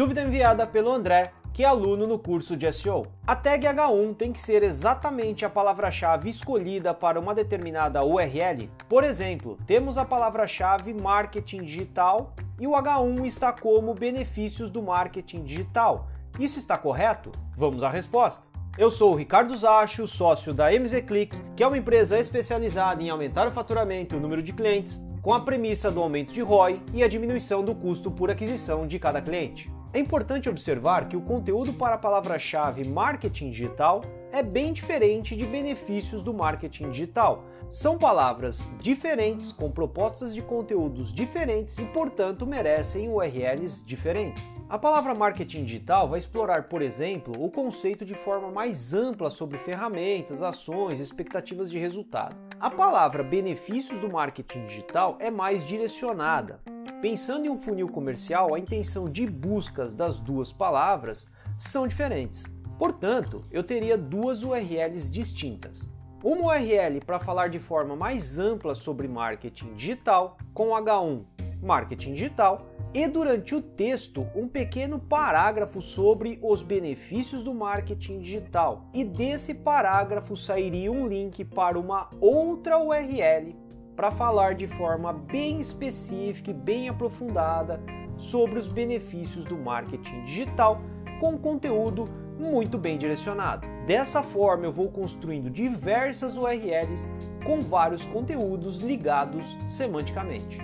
Dúvida enviada pelo André, que é aluno no curso de SEO. A tag H1 tem que ser exatamente a palavra-chave escolhida para uma determinada URL. Por exemplo, temos a palavra-chave marketing digital e o H1 está como benefícios do marketing digital. Isso está correto? Vamos à resposta. Eu sou o Ricardo Zacho, sócio da MZ Click, que é uma empresa especializada em aumentar o faturamento e o número de clientes, com a premissa do aumento de ROI e a diminuição do custo por aquisição de cada cliente. É importante observar que o conteúdo para a palavra-chave marketing digital é bem diferente de benefícios do marketing digital. São palavras diferentes com propostas de conteúdos diferentes e, portanto, merecem URLs diferentes. A palavra marketing digital vai explorar, por exemplo, o conceito de forma mais ampla sobre ferramentas, ações, expectativas de resultado. A palavra benefícios do marketing digital é mais direcionada. Pensando em um funil comercial, a intenção de buscas das duas palavras são diferentes. Portanto, eu teria duas URLs distintas. Uma URL para falar de forma mais ampla sobre marketing digital, com H1 marketing digital, e durante o texto um pequeno parágrafo sobre os benefícios do marketing digital. E desse parágrafo sairia um link para uma outra URL para falar de forma bem específica e bem aprofundada sobre os benefícios do marketing digital com conteúdo muito bem direcionado. Dessa forma, eu vou construindo diversas URLs com vários conteúdos ligados semanticamente.